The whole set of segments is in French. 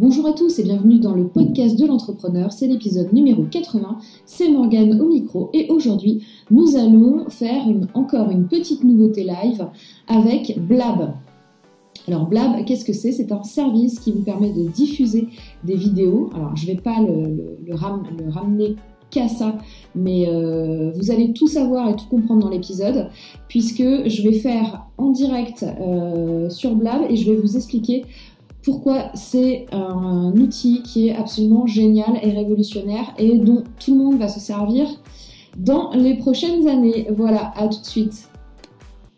Bonjour à tous et bienvenue dans le podcast de l'entrepreneur, c'est l'épisode numéro 80, c'est Morgane au micro et aujourd'hui nous allons faire encore une petite nouveauté live avec Blab. Alors Blab, qu'est-ce que c'est? C'est un service qui vous permet de diffuser des vidéos. Alors je ne vais pas le, ramener qu'à ça, mais euh, vous allez tout savoir et tout comprendre dans l'épisode, puisque je vais faire en direct euh, sur Blab et je vais vous expliquer pourquoi c'est un outil qui est absolument génial et révolutionnaire et dont tout le monde va se servir dans les prochaines années. Voilà, à tout de suite.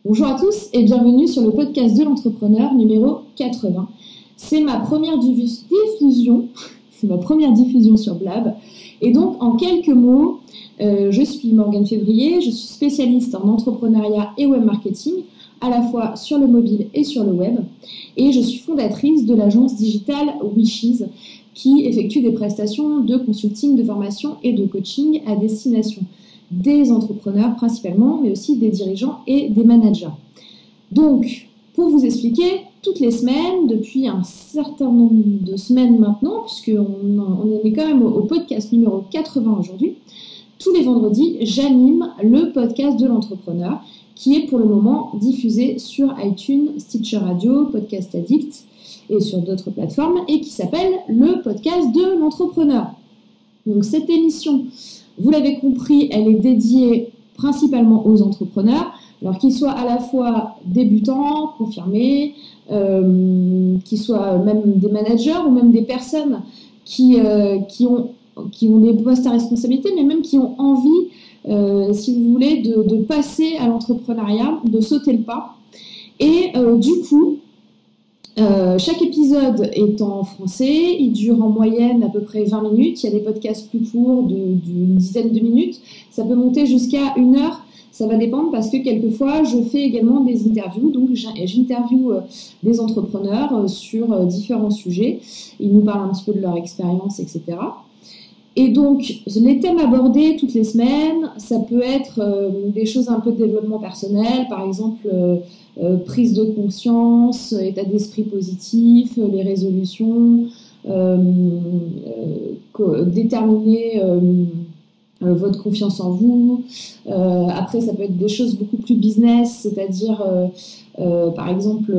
Bonjour à tous et bienvenue sur le podcast de l'entrepreneur numéro 80. C'est ma première diffusion, c'est ma première diffusion sur Blab. Et donc, en quelques mots, euh, je suis Morgane Février, je suis spécialiste en entrepreneuriat et web marketing à la fois sur le mobile et sur le web. Et je suis fondatrice de l'agence digitale Wishes qui effectue des prestations de consulting, de formation et de coaching à destination des entrepreneurs principalement, mais aussi des dirigeants et des managers. Donc, pour vous expliquer, toutes les semaines, depuis un certain nombre de semaines maintenant, puisqu'on on est quand même au podcast numéro 80 aujourd'hui, tous les vendredis, j'anime le podcast de l'entrepreneur qui est pour le moment diffusé sur iTunes, Stitcher Radio, Podcast Addict et sur d'autres plateformes et qui s'appelle le podcast de l'entrepreneur. Donc cette émission, vous l'avez compris, elle est dédiée principalement aux entrepreneurs, alors qu'ils soient à la fois débutants, confirmés, euh, qu'ils soient même des managers ou même des personnes qui, euh, qui, ont, qui ont des postes à responsabilité, mais même qui ont envie si vous voulez, de, passer à l'entrepreneuriat, de sauter le pas. Et euh, du coup, euh, chaque épisode est en français, il dure en moyenne à peu près 20 minutes. Il y a des podcasts plus courts d'une dizaine de minutes. Ça peut monter jusqu'à une heure. Ça va dépendre parce que quelquefois, je fais également des interviews. Donc, j'interviewe des entrepreneurs sur différents sujets. Ils nous parlent un petit peu de leur expérience, etc. Et donc, les thèmes abordés toutes les semaines, ça peut être euh, des choses un peu de développement personnel, par exemple euh, euh, prise de conscience, état d'esprit positif, les résolutions, déterminer votre confiance en vous. après, ça peut être des choses beaucoup plus business, c'est-à-dire, par exemple,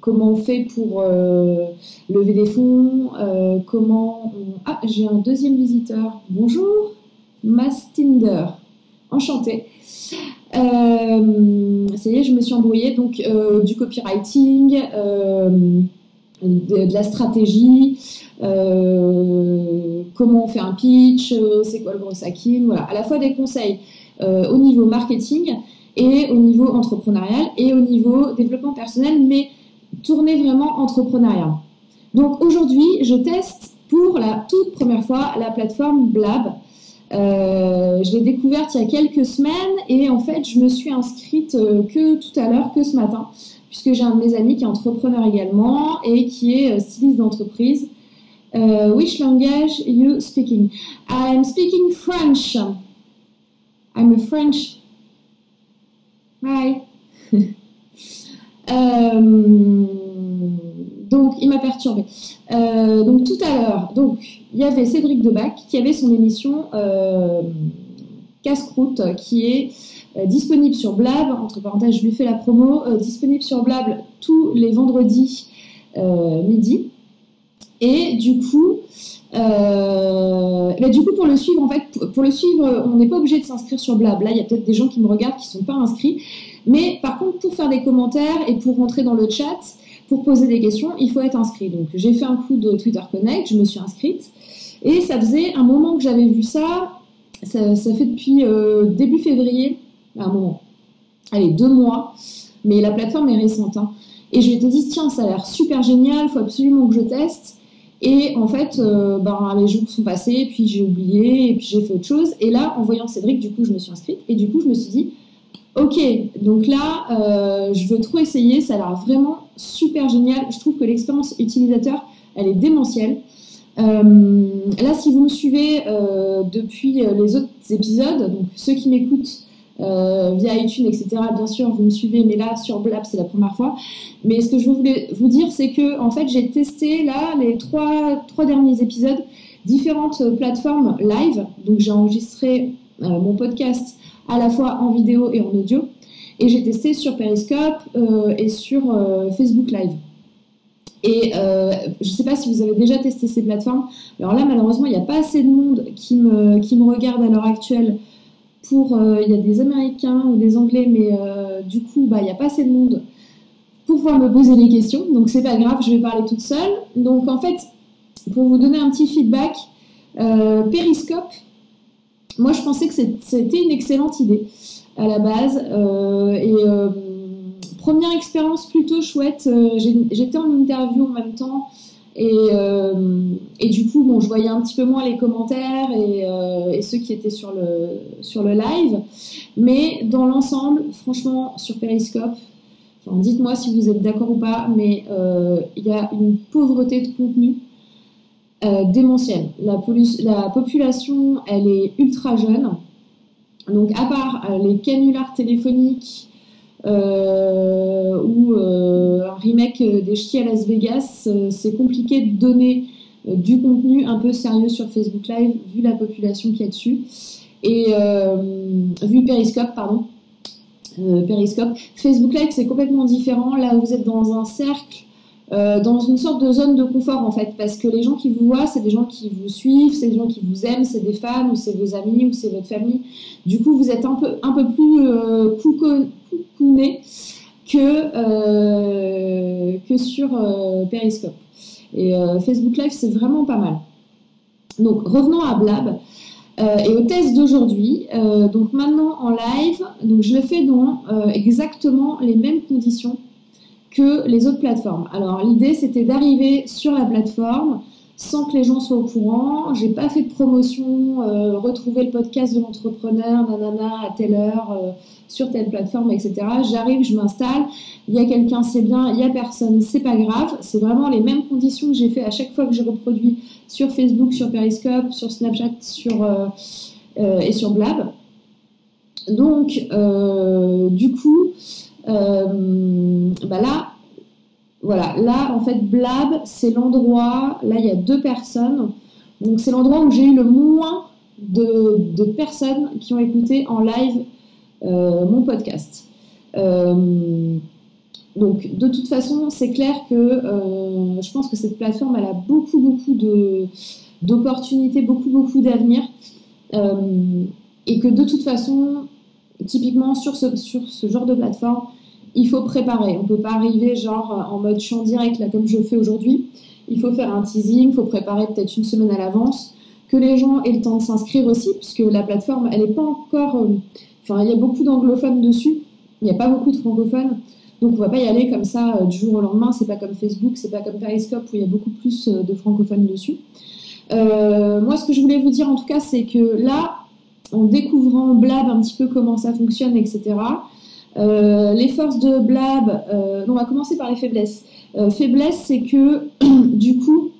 comment on fait pour euh, lever des fonds, euh, comment. Ah, j'ai un deuxième visiteur. Bonjour, Mastinder. Enchanté. Euh, ça y est, je me suis embrouillée. Donc, du copywriting, de, la stratégie, comment on fait un pitch, c'est quoi le gros hacking, voilà. À la fois des conseils au niveau marketing et au niveau entrepreneurial et au niveau développement personnel, mais tourner vraiment entrepreneuriat. Donc aujourd'hui, je teste pour la toute première fois la plateforme Blab. Euh, je l'ai découverte il y a quelques semaines et en fait, je me suis inscrite euh, que tout à l'heure, que ce matin, puisque j'ai un de mes amis qui est entrepreneur également et qui est euh, styliste d'entreprise. which language you speaking? I'm speaking French. I'm a French. Hi. Euh, donc, il m'a perturbé. Euh, donc, tout à l'heure, donc il y avait Cédric Debac qui avait son émission euh, Casse-croûte qui est disponible sur Blab. Entre parenthèses, je lui fais la promo. disponible sur Blab tous les vendredis midi. Et du coup, bah, du coup, pour le suivre, en fait, pour le suivre, on n'est pas obligé de s'inscrire sur Blab. Là, il y a peut-être des gens qui me regardent qui ne sont pas inscrits. Mais par contre, pour faire des commentaires et pour rentrer dans le chat, pour poser des questions, il faut être inscrit. Donc j'ai fait un coup de Twitter Connect, je me suis inscrite. Et ça faisait un moment que j'avais vu ça. Ça, fait depuis euh, début février, un moment. Allez, deux mois. Mais la plateforme est récente. Hein. Et je m'étais dit, tiens, ça a l'air super génial, il faut absolument que je teste. Et en fait, euh, ben, les jours sont passés, puis j'ai oublié, et puis j'ai fait autre chose. Et là, en voyant Cédric, du coup, je me suis inscrite. Et du coup, je me suis dit, Ok, donc là, euh, je veux trop essayer, ça a l'air vraiment super génial. Je trouve que l'expérience utilisateur, elle est démentielle. Euh, là, si vous me suivez depuis les autres épisodes, donc ceux qui m'écoutent via iTunes, etc. Bien sûr, vous me suivez, mais là sur Blab, c'est la première fois. Mais ce que je voulais vous dire, c'est que en fait, j'ai testé là les trois, derniers épisodes, différentes plateformes live. Donc j'ai enregistré mon podcast à la fois en vidéo et en audio. Et j'ai testé sur Periscope euh, et sur euh, Facebook Live. Et euh, je ne sais pas si vous avez déjà testé ces plateformes. Alors là, malheureusement, il n'y a pas assez de monde qui me regarde à l'heure actuelle. Pour, il y a des Américains ou des Anglais, mais du coup, bah, il n'y a pas assez de monde pour pouvoir me poser des questions. Donc c'est pas grave, je vais parler toute seule. Donc en fait, pour vous donner un petit feedback, Periscope, moi je pensais que c'était une excellente idée à la base. Euh, et euh, première expérience plutôt chouette. Euh, j'étais en interview en même temps. Et, et, du coup, bon, je voyais un petit peu moins les commentaires et, et ceux qui étaient sur le, sur le live. Mais dans l'ensemble, franchement, sur Periscope, dites-moi si vous êtes d'accord ou pas, mais il y a une pauvreté de contenu démentielle. La, la, population, elle est ultra jeune. Donc, à part euh, les canulars téléphoniques euh, ou euh, remake des ch'tis à Las Vegas, c'est compliqué de donner du contenu un peu sérieux sur Facebook Live vu la population qu'il y a dessus. Et vu Periscope pardon. Periscope. Facebook Live c'est complètement différent. Là vous êtes dans un cercle euh, dans une sorte de zone de confort en fait, parce que les gens qui vous voient, c'est des gens qui vous suivent, c'est des gens qui vous aiment, c'est des fans ou c'est vos amis ou c'est votre famille. Du coup, vous êtes un peu, un peu plus euh, coucouné que, euh, que sur euh, Periscope. Et Facebook Live, c'est vraiment pas mal. Donc, revenons à Blab. et au test d'aujourd'hui, donc maintenant en live, donc je le fais dans exactement les mêmes conditions que les autres plateformes. Alors l'idée c'était d'arriver sur la plateforme sans que les gens soient au courant. J'ai pas fait de promotion, euh, retrouver le podcast de l'entrepreneur, nanana, à telle heure, euh, sur telle plateforme, etc. J'arrive, je m'installe, il y a quelqu'un, c'est bien, il y a personne, c'est pas grave. C'est vraiment les mêmes conditions que j'ai fait à chaque fois que j'ai reproduit sur Facebook, sur Periscope, sur Snapchat, sur euh, et sur Blab. Donc, du coup, euh, bah là, voilà, là en fait Blab, c'est l'endroit, là il y a deux personnes, donc c'est l'endroit où j'ai eu le moins de, personnes qui ont écouté en live euh, mon podcast. Euh, donc de toute façon, c'est clair que je pense que cette plateforme, elle a beaucoup, beaucoup d'opportunités, beaucoup, beaucoup d'avenir. et que de toute façon, typiquement sur ce genre de plateforme, il faut préparer. On ne peut pas arriver genre en mode champ direct, là, comme je fais aujourd'hui. Il faut faire un teasing, il faut préparer peut-être une semaine à l'avance, que les gens aient le temps de s'inscrire aussi, puisque la plateforme, elle n'est pas encore... Euh, enfin, il y a beaucoup d'anglophones dessus, il n'y a pas beaucoup de francophones. Donc on va pas y aller comme ça euh, du jour au lendemain, c'est pas comme Facebook, c'est pas comme Periscope où il y a beaucoup plus euh, de francophones dessus. moi ce que je voulais vous dire en tout cas c'est que là, en découvrant Blab un petit peu comment ça fonctionne, etc., euh, les forces de Blab, euh, on va commencer par les faiblesses. Euh, faiblesse, c'est que du coup,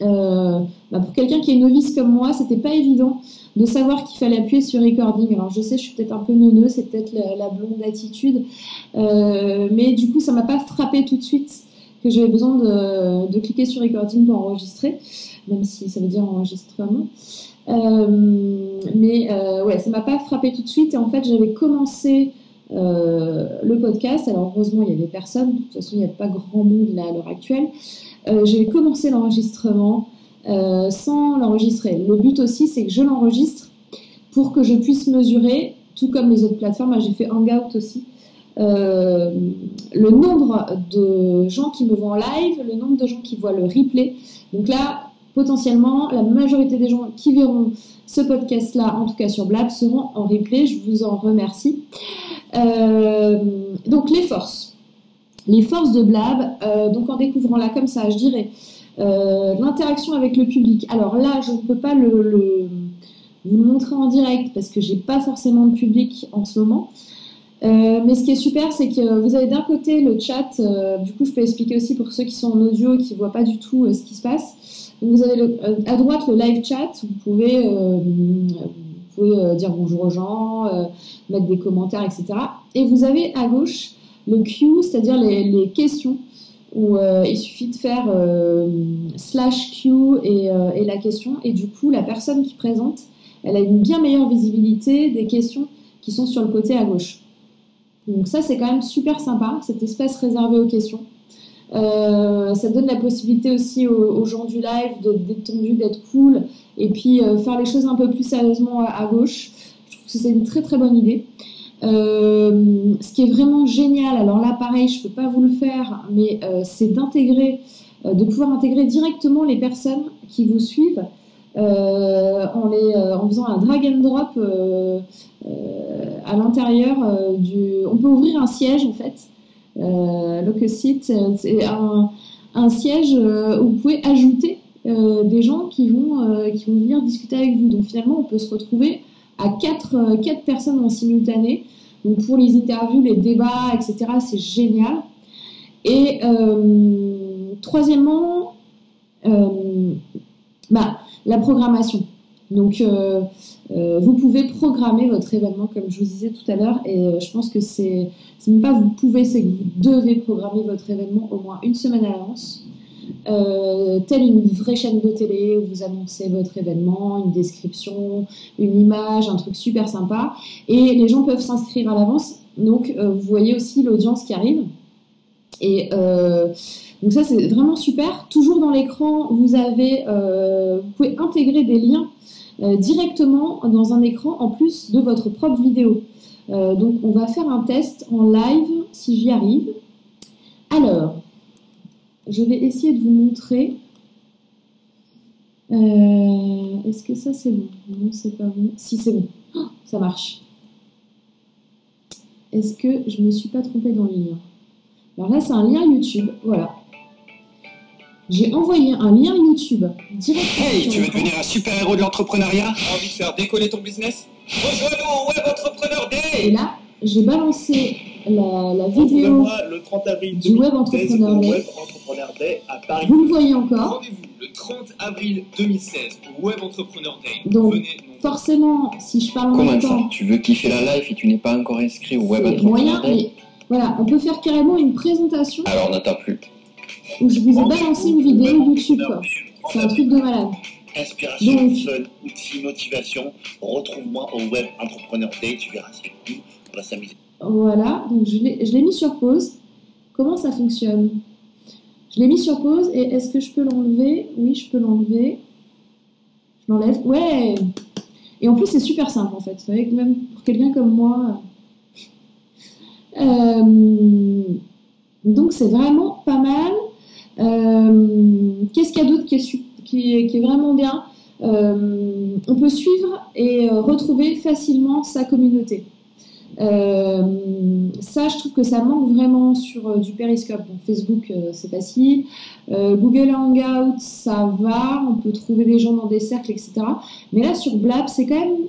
bah, pour quelqu'un qui est novice comme moi, c'était pas évident de savoir qu'il fallait appuyer sur recording. Alors je sais, je suis peut-être un peu neuneux, c'est peut-être la, blonde attitude, mais du coup, ça m'a pas frappé tout de suite que j'avais besoin de, cliquer sur recording pour enregistrer, même si ça veut dire enregistrement. mais ouais, ça m'a pas frappé tout de suite et en fait, j'avais commencé le podcast. Alors heureusement, il y avait personne. De toute façon, il n'y a pas grand monde là à l'heure actuelle. Euh, j'ai commencé l'enregistrement euh, sans l'enregistrer. Le but aussi, c'est que je l'enregistre pour que je puisse mesurer, tout comme les autres plateformes. J'ai fait Hangout aussi. le nombre de gens qui me voient en live, le nombre de gens qui voient le replay. Donc là, potentiellement, la majorité des gens qui verront ce podcast-là, en tout cas sur Blab, seront en replay. Je vous en remercie. Euh, donc les forces. Les forces de Blab, euh, donc en découvrant là comme ça, je dirais, euh, l'interaction avec le public. Alors là, je ne peux pas vous le montrer en direct parce que j'ai pas forcément de public en ce moment. mais ce qui est super, c'est que vous avez d'un côté le chat. du coup, je peux expliquer aussi pour ceux qui sont en audio, qui voient pas du tout ce qui se passe. Vous avez à droite le live chat. Vous pouvez pouvez dire bonjour aux gens, mettre des commentaires, etc. Et vous avez à gauche le Q, c'est-à-dire les, questions, où il suffit de faire slash Q et, et, la question, et du coup, la personne qui présente, elle a une bien meilleure visibilité des questions qui sont sur le côté à gauche. Donc ça, c'est quand même super sympa, cet espace réservé aux questions. Euh, ça donne la possibilité aussi aux, gens du live d'être détendus, d'être cool, et puis euh, faire les choses un peu plus sérieusement à, gauche. Je trouve que c'est une très très bonne idée. Euh, ce qui est vraiment génial, alors là pareil, je peux pas vous le faire, mais c'est d'intégrer, de pouvoir intégrer directement les personnes qui vous suivent en, les, en faisant un drag and drop à l'intérieur du. On peut ouvrir un siège en fait euh, Locusite, c'est un, un, siège euh, où vous pouvez ajouter euh, des gens qui vont, qui vont venir discuter avec vous. Donc finalement, on peut se retrouver à quatre, quatre personnes en simultané. Donc pour les interviews, les débats, etc., c'est génial. Et troisièmement, bah, la programmation. Donc, euh, vous pouvez programmer votre événement, comme je vous disais tout à l'heure, et euh, je pense que c'est, même pas vous pouvez, c'est que vous devez programmer votre événement au moins une semaine à l'avance. Euh, telle une vraie chaîne de télé où vous annoncez votre événement, une description, une image, un truc super sympa. Et les gens peuvent s'inscrire à l'avance. Donc, vous voyez aussi l'audience qui arrive. Et donc ça, c'est vraiment super. Toujours dans l'écran, vous avez, vous pouvez intégrer des liens euh, directement dans un écran en plus de votre propre vidéo. Euh, donc on va faire un test en live si j'y arrive. Alors, je vais essayer de vous montrer. Euh, est-ce que ça c'est bon? Non, c'est pas bon. Si c'est bon, oh, ça marche. Est-ce que je me suis pas trompée dans le lien? Alors là, c'est un lien YouTube. Voilà. J'ai envoyé un lien YouTube directement. Hey, tu veux devenir un super-héros de l'entrepreneuriat Envie de faire décoller ton business Rejoins-nous Web Entrepreneur Day Et là, j'ai balancé la, la vidéo le 30 avril du Web Entrepreneur Day. Web Entrepreneur Day à Paris. Vous le voyez encore Rendez-vous le 30 avril 2016 au Web Entrepreneur Day. Donc, Venez, forcément, si je parle en même temps... Comment ça Tu veux kiffer la live et tu n'es pas encore inscrit au Web Entrepreneur moyen, Day mais voilà, on peut faire carrément une présentation. Alors, on n'attend plus où je vous ai balancé une vidéo YouTube. C'est un truc de malade. Inspiration, Donc, fun, outils, motivation. Retrouve-moi au Web Entrepreneur Day. Tu verras, c'est cool. On va s'amuser. Voilà, donc je l'ai mis sur pause. Comment ça fonctionne? Je l'ai mis sur pause et est-ce que je peux l'enlever? Oui, je peux l'enlever. Je l'enlève. Ouais Et en plus, c'est super simple en fait. Vous savez que même pour quelqu'un comme moi. Euh, donc c'est vraiment pas mal. Euh, qu'est-ce qu'il y a d'autre qui est, vraiment bien euh, On peut suivre et euh, retrouver facilement sa communauté. ça, je trouve que ça manque vraiment sur du Periscope. Facebook, c'est facile. Google Hangout, ça va. On peut trouver des gens dans des cercles, etc. Mais là, sur Blab, c'est quand même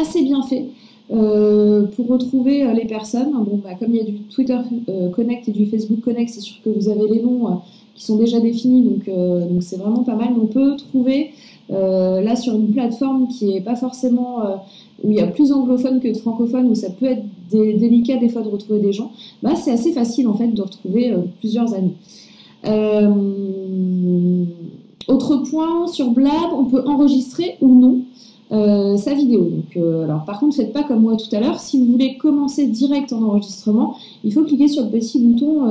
assez bien fait. pour retrouver les personnes, bon, bah, comme il y a du Twitter Connect et du Facebook Connect, c'est sûr que vous avez les noms qui sont déjà définis, donc euh, donc c'est vraiment pas mal. On peut trouver euh, là sur une plateforme qui est pas forcément euh, où il y a plus anglophone que de francophone, où ça peut être délicat des fois de retrouver des gens, bah, c'est assez facile en fait de retrouver plusieurs amis. autre point sur Blab, on peut enregistrer ou non sa vidéo. Donc, alors, par contre, faites pas comme moi tout à l'heure. Si vous voulez commencer direct en enregistrement, il faut cliquer sur le petit bouton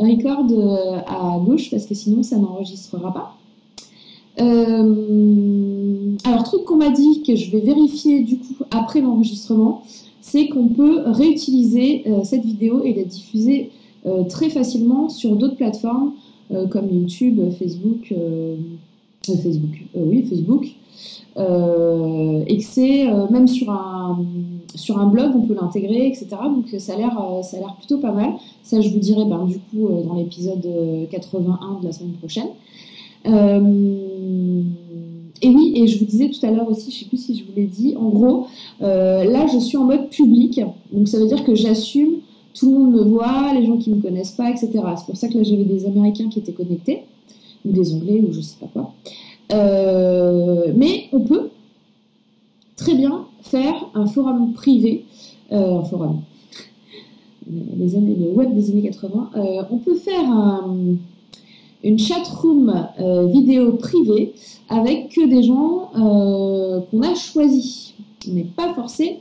record euh, à gauche parce que sinon ça n'enregistrera pas. Euh, alors, truc qu'on m'a dit que je vais vérifier du coup après l'enregistrement, c'est qu'on peut réutiliser euh, cette vidéo et la diffuser très facilement sur d'autres plateformes comme YouTube, Facebook, Facebook, oui, Facebook, et que c'est même sur un, sur un blog, on peut l'intégrer, etc. Donc ça a l'air, euh, ça plutôt pas mal. Ça, je vous dirai ben, du coup euh, dans l'épisode 81 euh, de la semaine prochaine. et oui, et je vous disais tout à l'heure aussi, je sais plus si je vous l'ai dit, en gros, là je suis en mode public, donc ça veut dire que j'assume, tout le monde me voit, les gens qui me connaissent pas, etc. C'est pour ça que là j'avais des Américains qui étaient connectés, ou des Anglais, ou je sais pas quoi. mais on peut très bien faire un forum privé, un forum, les années, le web des années 80. on peut faire un, une chatroom euh, vidéo privée avec que des gens euh, qu'on a choisis. On n'est pas forcé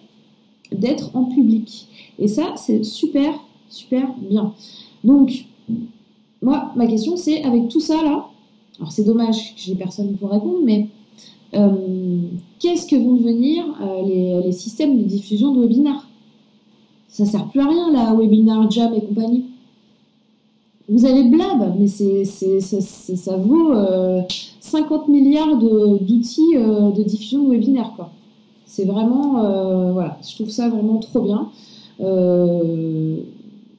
d'être en public. Et ça, c'est super, super bien. Donc, moi, ma question, c'est avec tout ça là, alors c'est dommage que j'ai personne pour répondre, mais euh, qu'est-ce que vont devenir les, les, systèmes de diffusion de webinaires Ça sert plus à rien, la Webinar Jam et compagnie. Vous avez Blab, mais c'est, ça, vaut 50 euh, milliards d'outils euh, de, diffusion de webinaire. Quoi. C'est vraiment, euh, voilà, je trouve ça vraiment trop bien.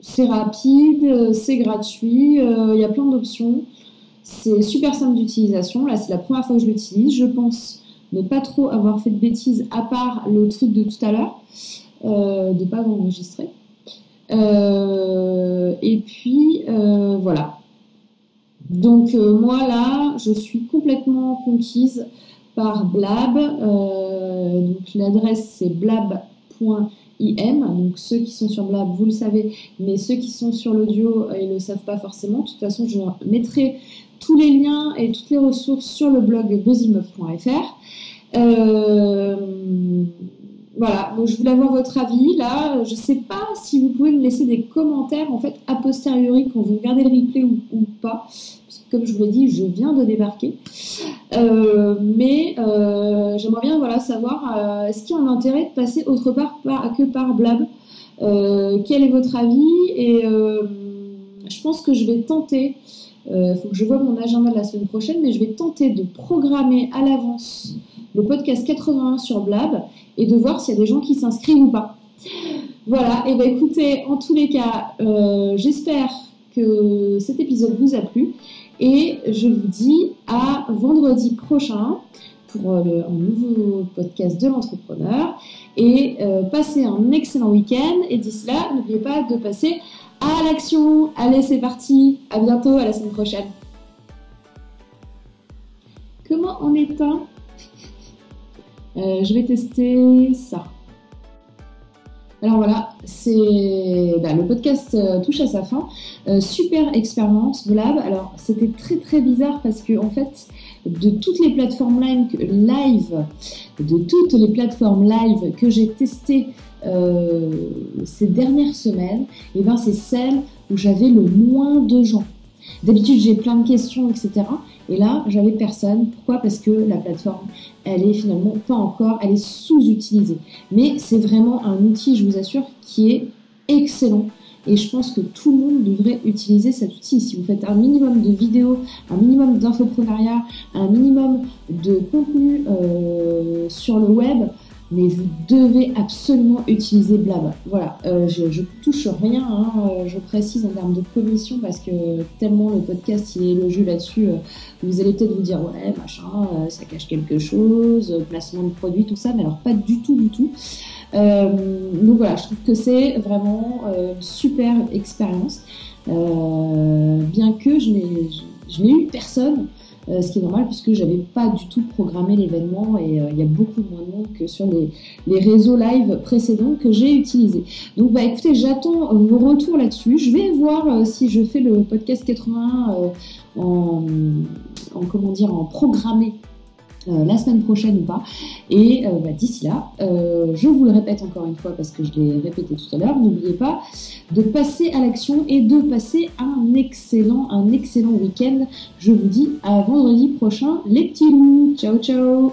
C'est rapide, c'est gratuit, il y a plein d'options. C'est super simple d'utilisation. Là, c'est la première fois que je l'utilise. Je pense ne pas trop avoir fait de bêtises à part le truc de tout à l'heure, de ne pas enregistrer. Euh, et puis euh, voilà. Donc euh, moi là, je suis complètement conquise par Blab. donc l'adresse c'est blab.im. Donc ceux qui sont sur Blab, vous le savez, mais ceux qui sont sur l'audio, ils ne le savent pas forcément. De toute façon, je mettrai tous les liens et toutes les ressources sur le blog buzzimob.fr. Euh, voilà, donc je voulais avoir votre avis. Là, je ne sais pas si vous pouvez me laisser des commentaires en fait a posteriori quand vous regardez le replay ou, pas. Comme je vous l'ai dit, je viens de débarquer. Euh, mais euh, j'aimerais bien voilà, savoir euh, est-ce qu'il y a un intérêt de passer autre part que par Blab? Quel est votre avis? Et je pense que je vais tenter. Il faut que je vois mon agenda de la semaine prochaine, mais je vais tenter de programmer à l'avance le podcast 81 sur Blab et de voir s'il y a des gens qui s'inscrivent ou pas. Voilà, et bien écoutez, en tous les cas, j'espère que cet épisode vous a plu et je vous dis à vendredi prochain pour euh, un nouveau podcast de l'entrepreneur et euh, passez un excellent week-end et d'ici là, n'oubliez pas de passer à l'action. Allez, c'est parti, à bientôt, à la semaine prochaine. Comment on éteint euh, je vais tester ça. Alors voilà, c'est bah, le podcast euh, touche à sa fin. Euh, super expérience Blab. Alors c'était très très bizarre parce que en fait de toutes les plateformes live, de toutes les plateformes live que j'ai testées ces dernières semaines, et eh ben c'est celle où j'avais le moins de gens. D'habitude j'ai plein de questions etc. Et là, j'avais personne. Pourquoi? Parce que la plateforme, elle est finalement pas encore, elle est sous-utilisée. Mais c'est vraiment un outil, je vous assure, qui est excellent. Et je pense que tout le monde devrait utiliser cet outil. Si vous faites un minimum de vidéos, un minimum d'infoprenariat, un minimum de contenu euh, sur le web, mais vous devez absolument utiliser Blab. Voilà, euh, je, je, touche rien, hein, euh, je précise en termes de commission parce que tellement le podcast il est élogieux là-dessus, euh, vous allez peut-être vous dire ouais machin, ça cache quelque chose, placement de produits, tout ça, mais alors pas du tout du tout. donc voilà, je trouve que c'est vraiment une super expérience, bien que je n'ai eu personne euh, ce qui est normal puisque j'avais pas du tout programmé l'événement et euh, il y a beaucoup moins de monde que sur les, réseaux live précédents que j'ai utilisés. Donc bah écoutez, j'attends vos retours là-dessus. Je vais voir euh, si je fais le podcast 81 en, en comment dire en programmé euh, la semaine prochaine ou pas. Et euh, bah, d'ici là, euh, je vous le répète encore une fois parce que je l'ai répété tout à l'heure, n'oubliez pas de passer à l'action et de passer un excellent, un excellent week-end. Je vous dis à vendredi prochain, les petits loups. Ciao, ciao